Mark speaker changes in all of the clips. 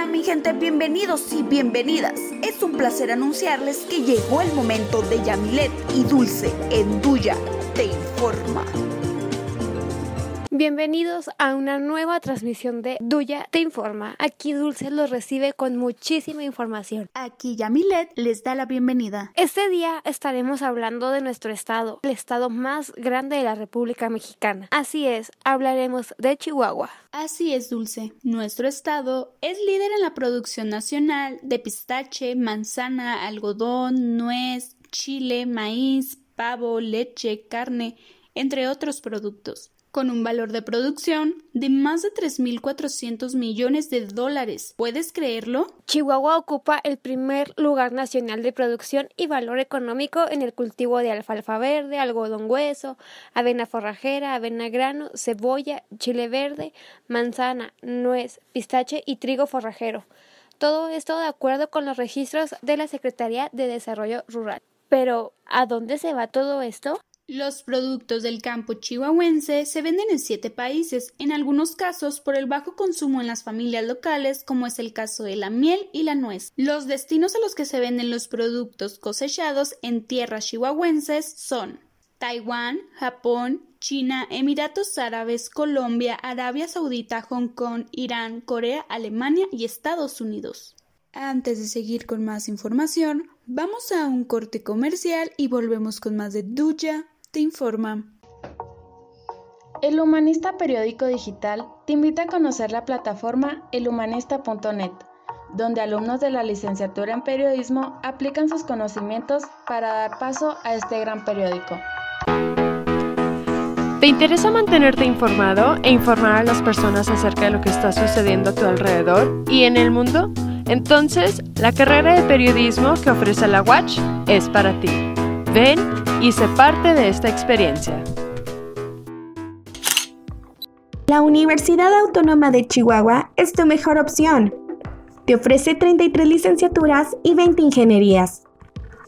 Speaker 1: Hola mi gente, bienvenidos y bienvenidas. Es un placer anunciarles que llegó el momento de Yamilet y Dulce en Duya Te Informa.
Speaker 2: Bienvenidos a una nueva transmisión de Duya Te Informa. Aquí Dulce los recibe con muchísima información.
Speaker 1: Aquí Yamilet les da la bienvenida.
Speaker 2: Este día estaremos hablando de nuestro estado, el estado más grande de la República Mexicana. Así es, hablaremos de Chihuahua.
Speaker 1: Así es, Dulce. Nuestro estado es líder en la producción nacional de pistache, manzana, algodón, nuez, chile, maíz, pavo, leche, carne, entre otros productos con un valor de producción de más de 3.400 millones de dólares. ¿Puedes creerlo?
Speaker 2: Chihuahua ocupa el primer lugar nacional de producción y valor económico en el cultivo de alfalfa verde, algodón hueso, avena forrajera, avena grano, cebolla, chile verde, manzana, nuez, pistache y trigo forrajero. Todo esto de acuerdo con los registros de la Secretaría de Desarrollo Rural. Pero, ¿a dónde se va todo esto?
Speaker 1: Los productos del campo chihuahuense se venden en siete países, en algunos casos por el bajo consumo en las familias locales, como es el caso de la miel y la nuez. Los destinos a los que se venden los productos cosechados en tierras chihuahuenses son Taiwán, Japón, China, Emiratos Árabes, Colombia, Arabia Saudita, Hong Kong, Irán, Corea, Alemania y Estados Unidos. Antes de seguir con más información, vamos a un corte comercial y volvemos con más de Duya te informa.
Speaker 3: El Humanista Periódico Digital te invita a conocer la plataforma elhumanista.net, donde alumnos de la licenciatura en periodismo aplican sus conocimientos para dar paso a este gran periódico.
Speaker 4: ¿Te interesa mantenerte informado e informar a las personas acerca de lo que está sucediendo a tu alrededor y en el mundo? Entonces, la carrera de periodismo que ofrece la Watch es para ti. Ven y sé parte de esta experiencia.
Speaker 5: La Universidad Autónoma de Chihuahua es tu mejor opción. Te ofrece 33 licenciaturas y 20 ingenierías,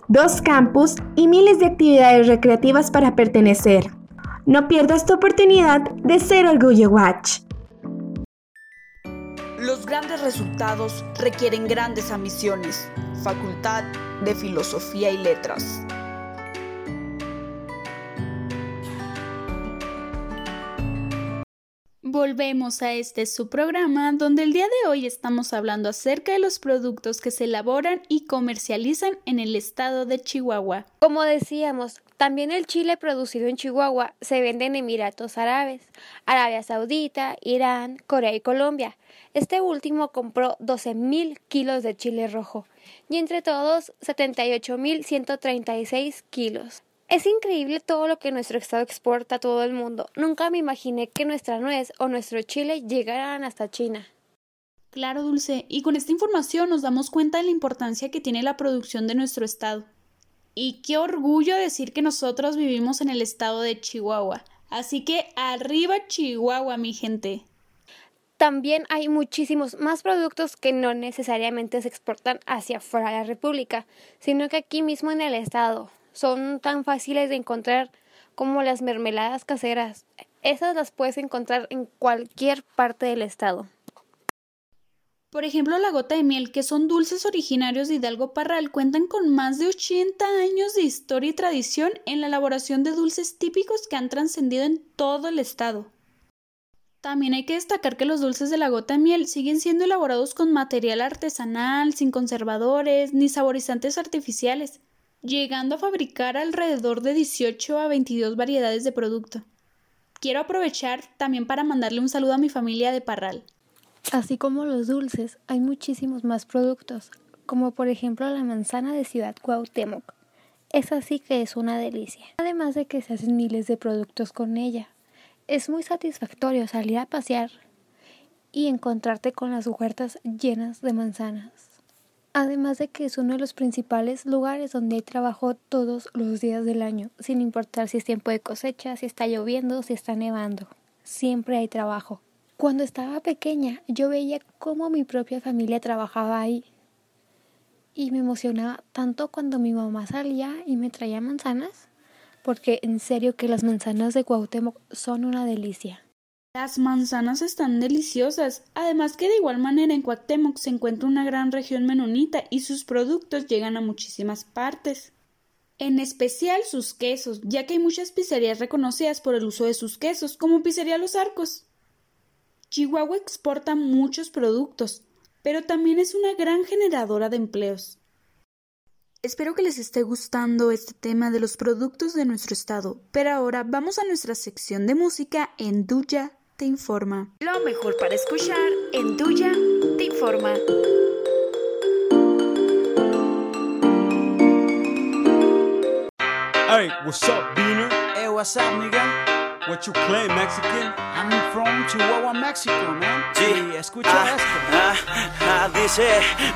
Speaker 5: dos campus y miles de actividades recreativas para pertenecer. No pierdas tu oportunidad de ser Orgullo Watch.
Speaker 1: Los grandes resultados requieren grandes ambiciones. Facultad de Filosofía y Letras. Volvemos a este su programa donde el día de hoy estamos hablando acerca de los productos que se elaboran y comercializan en el estado de Chihuahua.
Speaker 2: Como decíamos, también el chile producido en Chihuahua se vende en Emiratos Árabes, Arabia Saudita, Irán, Corea y Colombia. Este último compró 12.000 kilos de chile rojo y entre todos 78.136 kilos. Es increíble todo lo que nuestro estado exporta a todo el mundo. Nunca me imaginé que nuestra nuez o nuestro chile llegaran hasta China.
Speaker 1: Claro, Dulce, y con esta información nos damos cuenta de la importancia que tiene la producción de nuestro estado. Y qué orgullo decir que nosotros vivimos en el estado de Chihuahua. Así que arriba Chihuahua, mi gente.
Speaker 2: También hay muchísimos más productos que no necesariamente se exportan hacia fuera de la República, sino que aquí mismo en el estado son tan fáciles de encontrar como las mermeladas caseras. Esas las puedes encontrar en cualquier parte del estado.
Speaker 1: Por ejemplo, la gota de miel, que son dulces originarios de Hidalgo Parral, cuentan con más de 80 años de historia y tradición en la elaboración de dulces típicos que han trascendido en todo el estado. También hay que destacar que los dulces de la gota de miel siguen siendo elaborados con material artesanal, sin conservadores ni saborizantes artificiales llegando a fabricar alrededor de 18 a 22 variedades de producto. Quiero aprovechar también para mandarle un saludo a mi familia de Parral.
Speaker 2: Así como los dulces, hay muchísimos más productos, como por ejemplo la manzana de Ciudad Cuauhtémoc. Es así que es una delicia. Además de que se hacen miles de productos con ella. Es muy satisfactorio salir a pasear y encontrarte con las huertas llenas de manzanas además de que es uno de los principales lugares donde hay trabajo todos los días del año, sin importar si es tiempo de cosecha, si está lloviendo, si está nevando. Siempre hay trabajo. Cuando estaba pequeña, yo veía cómo mi propia familia trabajaba ahí. Y me emocionaba tanto cuando mi mamá salía y me traía manzanas, porque en serio que las manzanas de Cuauhtémoc son una delicia.
Speaker 1: Las manzanas están deliciosas, además que de igual manera en Cuauhtémoc se encuentra una gran región menonita y sus productos llegan a muchísimas partes. En especial sus quesos, ya que hay muchas pizzerías reconocidas por el uso de sus quesos, como Pizzería Los Arcos. Chihuahua exporta muchos productos, pero también es una gran generadora de empleos. Espero que les esté gustando este tema de los productos de nuestro estado, pero ahora vamos a nuestra sección de música en Duya te informa.
Speaker 6: Lo mejor para escuchar en Duya te informa.
Speaker 7: Hey, what's up, Beaner?
Speaker 8: Hey, what's up, nigga?
Speaker 7: What you claim, Mexican?
Speaker 8: I'm from Chihuahua, Mexico, man.
Speaker 9: Sí.
Speaker 8: escucha
Speaker 9: Ah,
Speaker 8: esto.
Speaker 9: ah, ah, dice,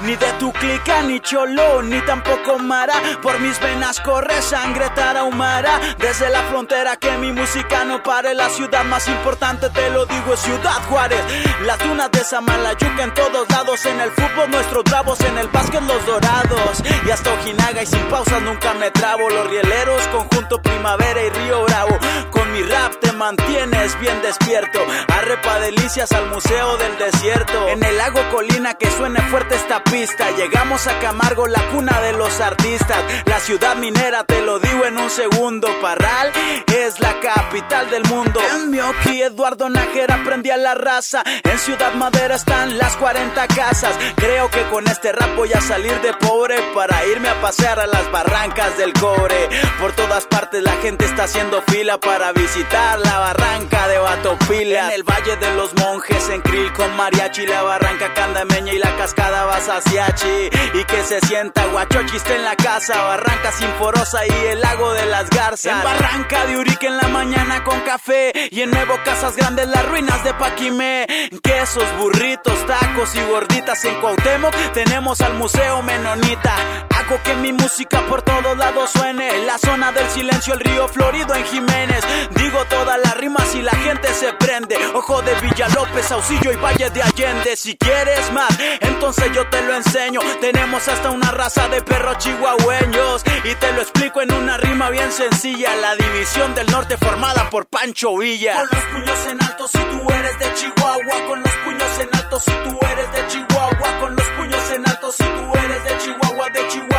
Speaker 9: ni de tu clica, ni cholo, ni tampoco mara. Por mis venas corre sangre tarahumara. Desde la frontera que mi música no pare. La ciudad más importante, te lo digo, es Ciudad Juárez. Las dunas de Samalayuca en todos lados. En el fútbol, nuestros bravos. En el básquet, los dorados. Y hasta Ojinaga y sin pausas nunca me trabo. Los rieleros, conjunto Primavera y Río Bravo. Con mi rap te mantienes bien despierto. Arrepa delicias al Museo del Desierto. En el lago Colina que suene fuerte esta pista. Llegamos a Camargo, la cuna de los artistas. La ciudad minera, te lo digo en un segundo. Parral es la capital del mundo. En Mioki, Eduardo Nájera prendí a la raza. En Ciudad Madera están las 40 casas. Creo que con este rap voy a salir de pobre para irme a pasear a las barrancas del cobre. Por todas partes la gente está haciendo fila para visitar la barranca de Batopila. En el Valle de los Monjes, en Krill con mariachi, la barranca candameña y la cascada Basasiachi. Y que se sienta guachochiste en la casa, barranca sinforosa y el lago de las garzas. En barranca de Urique en la mañana con café y en Nuevo Casas Grandes las ruinas de Paquimé. Quesos, burritos, tacos y gorditas en Cuauhtémoc tenemos al Museo Menonita. Hago que mi música por todos lados suene. La zona del silencio, el río Florido en Jiménez. Digo todas las rimas y la gente se prende. Ojo de Villalópez, Saucillo y Valle de Allende. Si quieres más, entonces yo te lo enseño. Tenemos hasta una raza de perros chihuahueños. Y te lo explico en una rima bien sencilla. La división del norte formada por Pancho Villa. Con los puños en alto si tú eres de Chihuahua. Con los puños en alto si tú eres de Chihuahua. Con los puños en alto si tú eres de Chihuahua. De Chihuahua,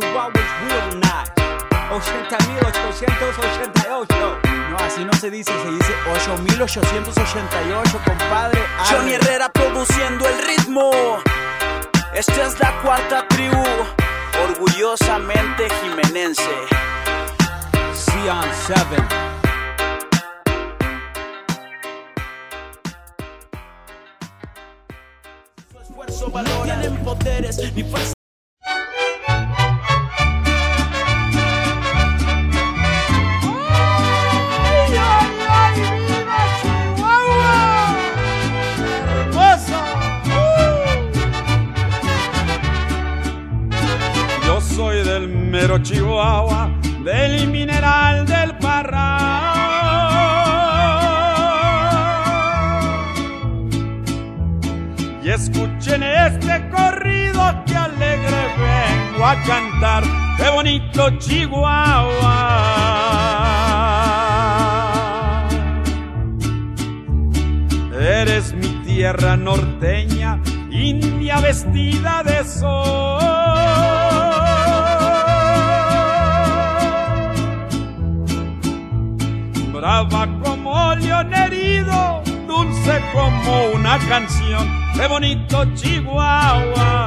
Speaker 7: capital de Chihuahua es real nice. 80.888.
Speaker 8: No, así no se dice, se dice 8888, compadre. Arre.
Speaker 9: Johnny Herrera produciendo el ritmo. Esta es la cuarta tribu, orgullosamente jimenense.
Speaker 7: Sion 7.
Speaker 9: Su esfuerzo valora. No tienen poderes ni
Speaker 10: Chihuahua, del mineral del Parral. Y escuchen este corrido que alegre vengo a cantar. ¡Qué bonito Chihuahua! Eres mi tierra norteña, india vestida de sol. Como una canción. ¡Qué bonito Chihuahua!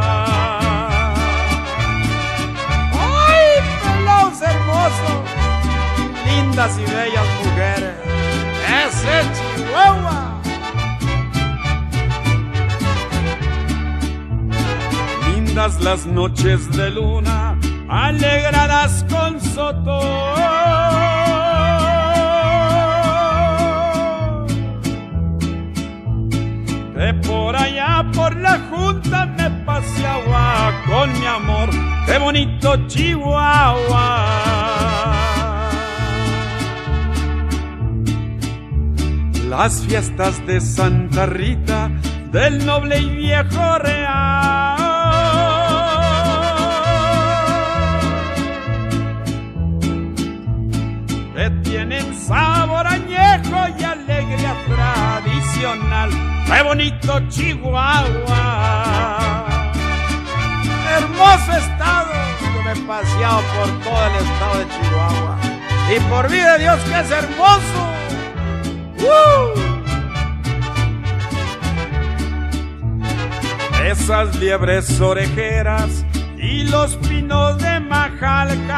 Speaker 10: ¡Ay, pelados hermosos! Lindas y bellas mujeres. ¡Ese Chihuahua! Lindas las noches de luna, alegradas con soto. Por la junta me paseaba con mi amor, qué bonito Chihuahua. las fiestas de Santa Rita del noble y viejo real. Que tienen sabor añejo y alegría tradicional. ¡Qué bonito Chihuahua! Hermoso estado. Yo me he paseado por todo el estado de Chihuahua. Y por vida de Dios que es hermoso. Esas liebres orejeras y los pinos de Majalca.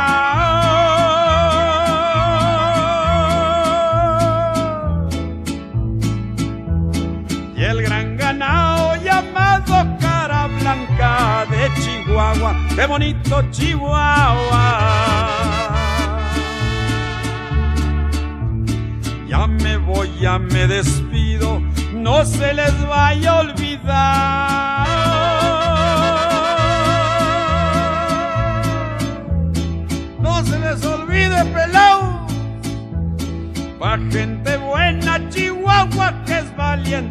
Speaker 10: De Chihuahua. ¡Qué bonito Chihuahua! Ya me voy, ya me despido, no se les vaya a olvidar. No se les olvide, pelao. Pa' gente buena, Chihuahua, que es valiente,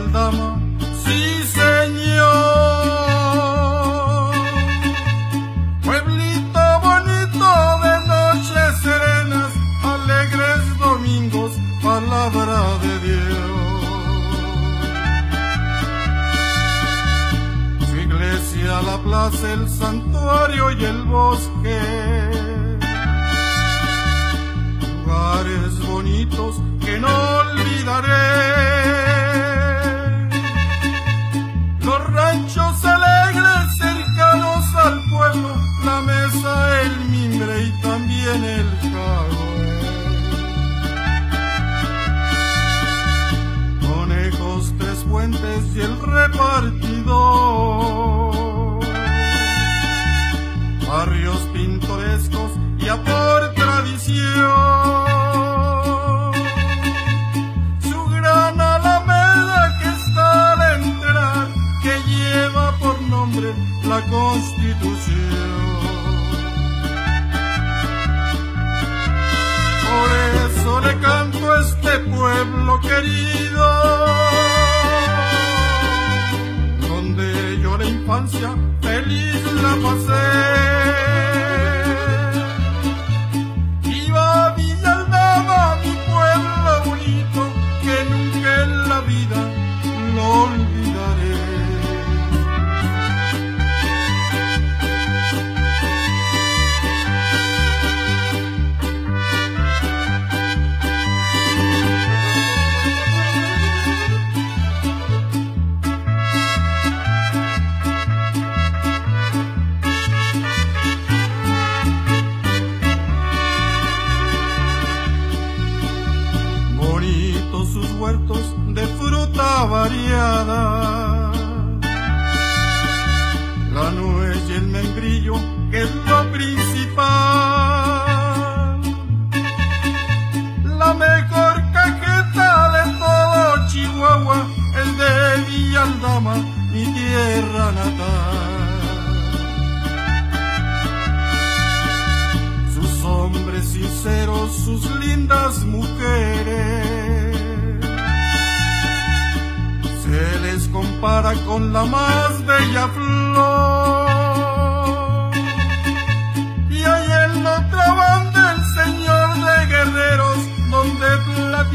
Speaker 11: es pintorescos y a por tradición. Su gran alameda que está al entrar, que lleva por nombre la Constitución. Por eso le canto a este pueblo querido, donde yo la infancia feliz la pasé.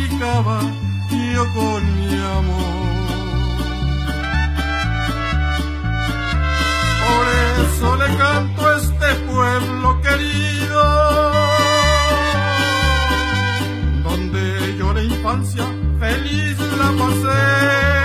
Speaker 11: Yo con mi amor. Por eso le canto a este pueblo querido, donde yo la infancia feliz la pasé.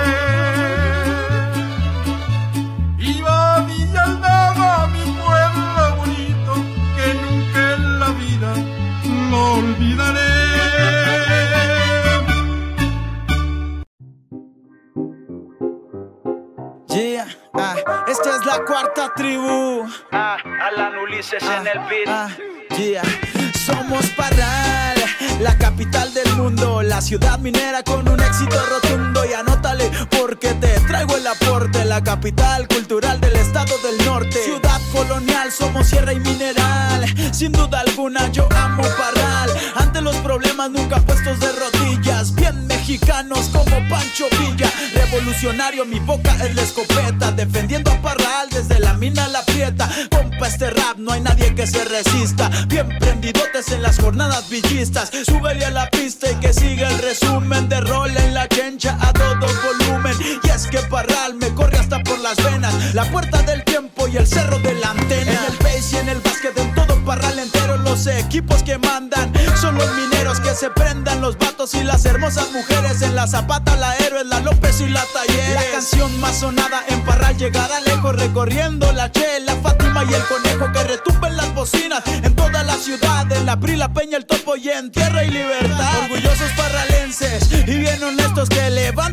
Speaker 9: La cuarta tribu. Ah, Alan Ulises en el beat. Ah, yeah. Somos Parral, la capital del mundo, la ciudad minera con un éxito rotundo. Y anótale porque te traigo el aporte, la capital cultural del estado del norte. Ciudad colonial, somos sierra y mineral. Sin duda alguna, yo amo Parral. Ante los problemas nunca puestos de rodillas. Bien mexicanos como Pancho Villa. Revolucionario, mi boca es la escopeta. Defendiendo a Parral desde la mina a la prieta. Compa, este rap no hay nadie que se resista. Bien prendidotes en las jornadas villistas. Súbele a la pista y que siga el resumen de rol en la chencha a todo volumen. Y es que Parral me corre hasta por las venas. La puerta del tiempo y el cerro de la antena. En el base y en el básquet, en todo. Los equipos que mandan son los mineros que se prendan. Los vatos y las hermosas mujeres. En la zapata, la héroe, la López y la Taller. La canción más sonada en Parral llegará lejos. Recorriendo la Che, la Fátima y el conejo que retumben las bocinas. En toda la ciudad, en la Pri, la Peña, el Topo y en Tierra y Libertad. Orgullosos parralenses y bien honestos que levanten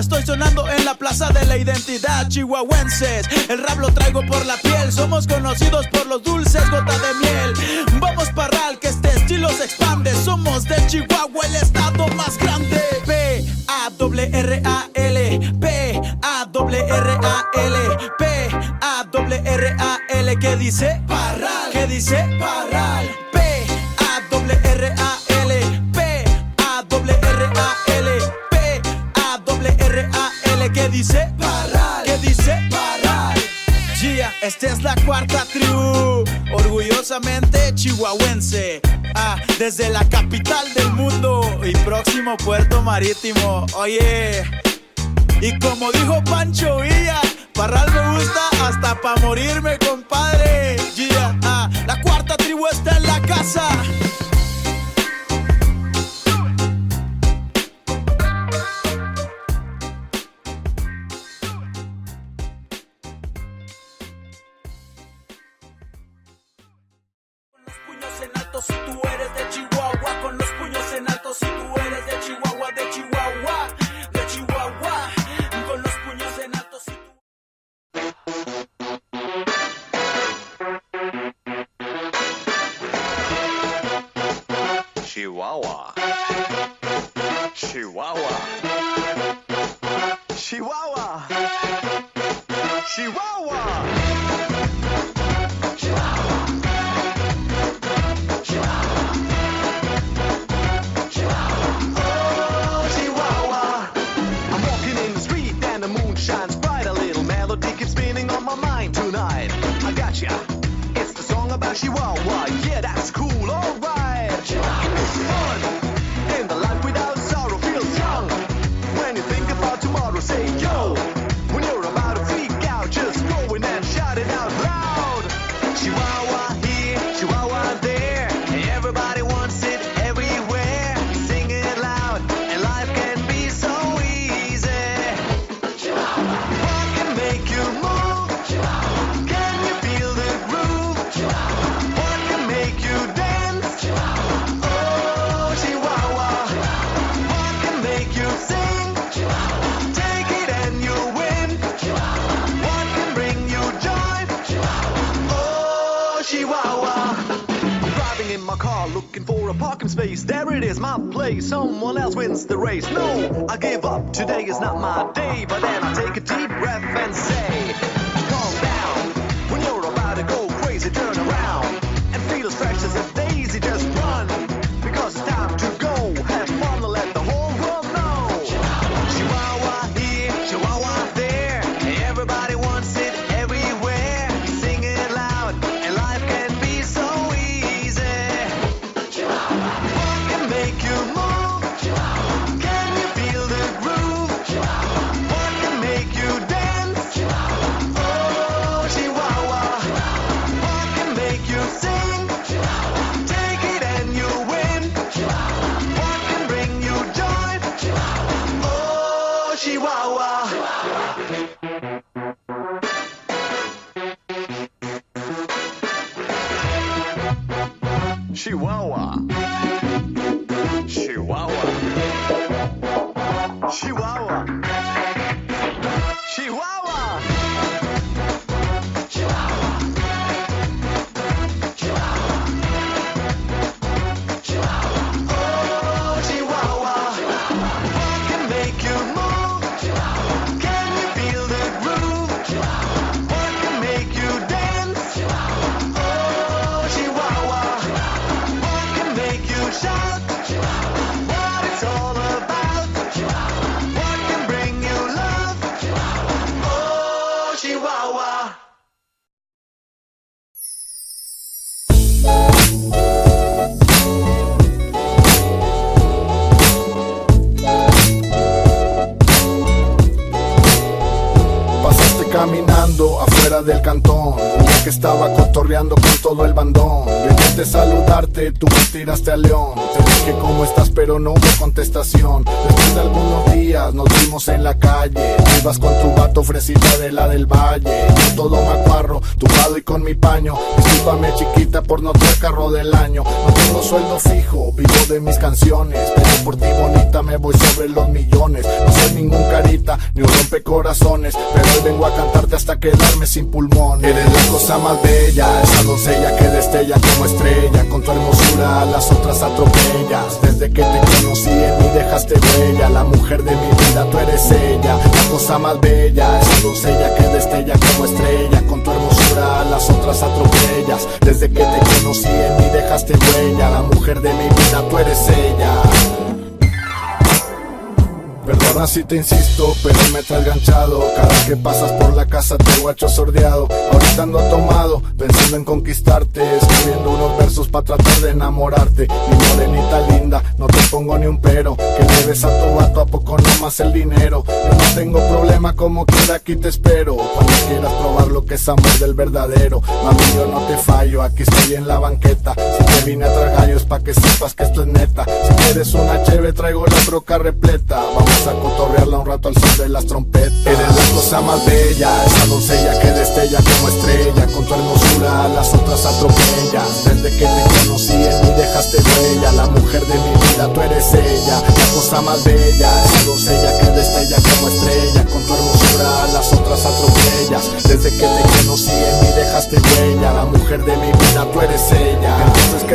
Speaker 9: estoy sonando en la plaza de la identidad. Chihuahuenses, el rap lo traigo por la piel. Somos conocidos por los dulces, gota de miel. Vamos parral, que este estilo se expande. Somos de Chihuahua, el estado más grande. P A W R A L P A W R A L P A W R A L ¿Qué dice? Parral. ¿Qué dice? Parral. P dice? Parral. ¿Qué dice? Parral. Yeah, esta es la cuarta tribu, orgullosamente chihuahuense. Ah, desde la capital del mundo y próximo puerto marítimo. Oye, y como dijo Pancho Villa, Parral me gusta hasta pa' morirme, compadre. Yeah, ah, la cuarta tribu está en la casa.
Speaker 12: she won't. Yeah, that's cool, alright. Driving in my car looking for a parking space. There it is, my place. Someone else wins the race. No, I give up. Today is not my day. But then I take a deep breath and say, Chihuahua.
Speaker 13: Del cantón Ya que estaba cotorreando con todo el bandón. Yo intenté saludarte, tú me tiraste a león Dije cómo estás pero no hubo contestación. Después de algunos días nos vimos en la calle. Ibas con tu vato fresita de la del valle. Yo todo macuarro, tumbado y con mi paño. Discúlpame chiquita por no traer carro del año. No tengo sueldo fijo, vivo de mis canciones. Pero por ti bonita me voy sobre los millones. No soy ningún carita, ni un rompecorazones. Pero hoy vengo a cantarte hasta quedarme sin pulmón. Eres la cosa más bella, esa doncella que destella como estrella. Con tu hermosura las otras Desde que te conocí en mí dejaste huella La mujer de mi vida, tú eres ella La cosa más bella, esa doncella que destella como estrella Con tu hermosura a las otras atropellas Desde que te conocí en mí dejaste huella La mujer de mi vida, tú eres ella Perdona si te insisto, pero me traes ganchado. Cada que pasas por la casa te guacho sordeado. Ahorita ando tomado, pensando en conquistarte. Escribiendo unos versos para tratar de enamorarte. Mi morenita linda, no te pongo ni un pero. Que le des a tu vato a poco nomás el dinero Yo no tengo problema como quiera aquí te espero. Cuando quieras probar lo que es amor del verdadero. Mami yo no te fallo, aquí estoy en la banqueta. Si te vine a traer gallos pa' que sepas que esto es neta. Si quieres una cheve traigo la broca repleta a cotorrearla un rato al son de las trompetas. Eres la cosa más bella, esa doncella que destella como estrella Con tu hermosura a las otras atropellas. Desde que te conocí en mí dejaste huella La mujer de mi vida, tú eres ella. La cosa más bella, esa doncella que destella como estrella Con tu hermosura a las otras atropellas. Desde que te conocí en mí dejaste huella La mujer de mi vida, tú eres ella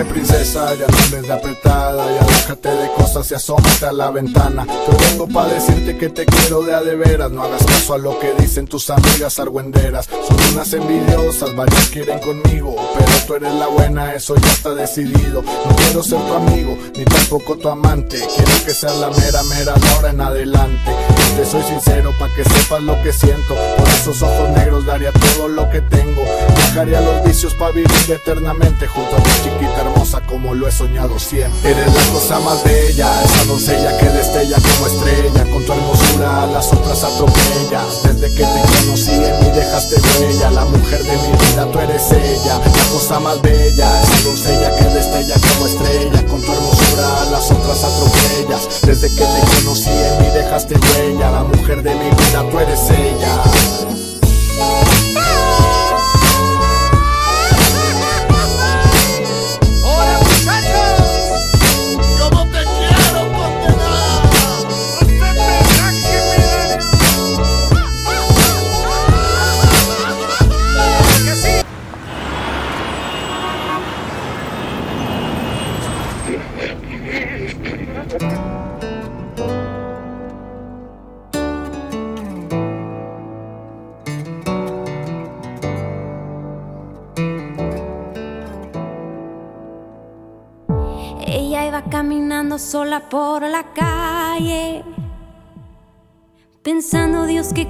Speaker 13: princesa, ya no andes de apretada Ya déjate de cosas y asómate a la ventana. Yo vengo pa' decirte que te quiero de a de veras No hagas caso a lo que dicen tus amigas argüenderas. Son unas envidiosas, varias quieren conmigo Pero tú eres la buena, eso ya está decidido. No quiero ser tu amigo, ni tampoco tu amante Quiero que seas la mera, mera ahora en adelante Soy sincero pa' que sepas lo que siento. Por esos ojos negros daría todo lo que tengo. Dejaría los vicios pa' vivir eternamente Junto a tu chiquita hermosa como lo he soñado siempre. Eres la cosa más bella, esa doncella que destella como estrella. Con tu hermosura a las otras atropellas. Desde que te conocí en mí dejaste huella. La mujer de mi vida, tú eres ella. La cosa más bella, esa doncella que destella como estrella. Con tu hermosura a las otras atropellas. Desde que te dejaste huella La mujer de mi vida, tú eres ella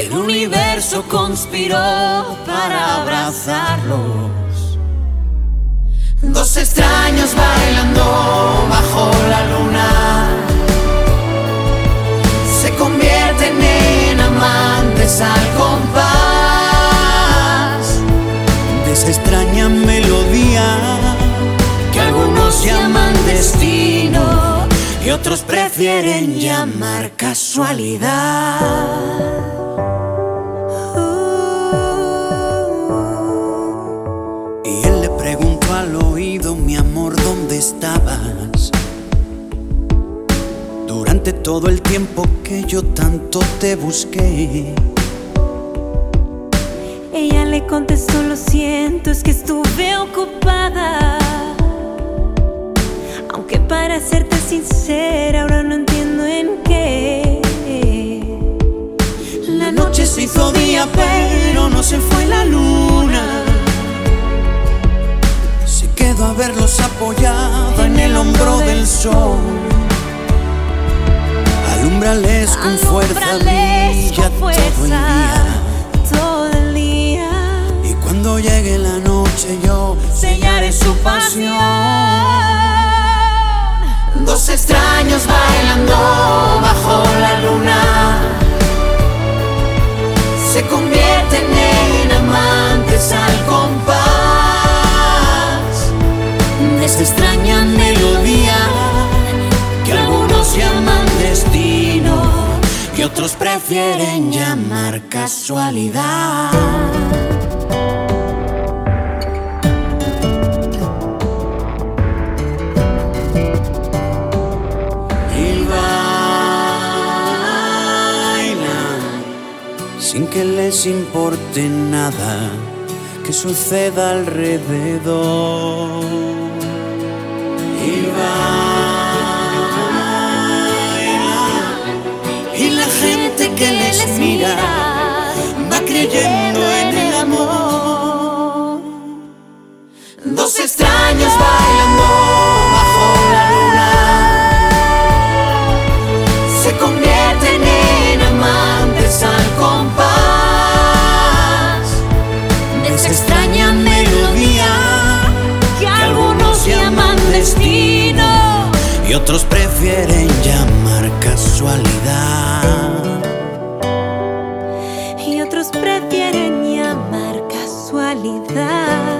Speaker 14: el universo conspiró para abrazarlos. Dos extraños bailando bajo la luna se convierten en amantes al compás de esa extraña melodía que algunos llaman destino y otros prefieren llamar casualidad. Y él le preguntó al oído, mi amor, ¿dónde estabas? Durante todo el tiempo que yo tanto te busqué.
Speaker 15: Ella le contestó, lo siento, es que estuve ocupada.
Speaker 14: Verlos apoyado en el hombro del sol. Alumbrales con fuerza, brilla todo el día.
Speaker 15: todo el día.
Speaker 14: Y cuando llegue la noche yo sellaré su pasión. Dos extraños bailando bajo la luna se convierten en amantes al compás extraña melodía que algunos llaman destino y otros prefieren llamar casualidad. y sin que les importe nada que suceda alrededor. Y bailan la gente que les mira va creyendo en el amor. Dos extraños bailando otros prefieren llamar casualidad.
Speaker 15: Y otros prefieren llamar casualidad.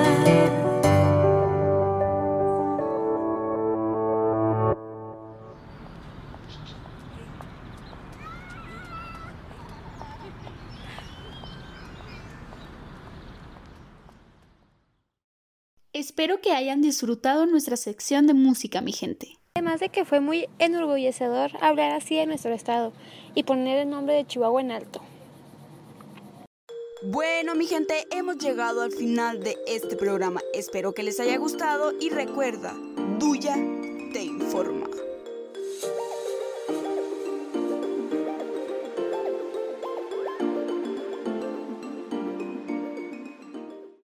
Speaker 1: Espero que hayan disfrutado nuestra sección de música, mi gente.
Speaker 2: Además de que fue muy enorgullecedor hablar así de nuestro estado y poner el nombre de Chihuahua en alto.
Speaker 16: Bueno, mi gente, hemos llegado al final de este programa. Espero que les haya gustado y recuerda, Duya te informa.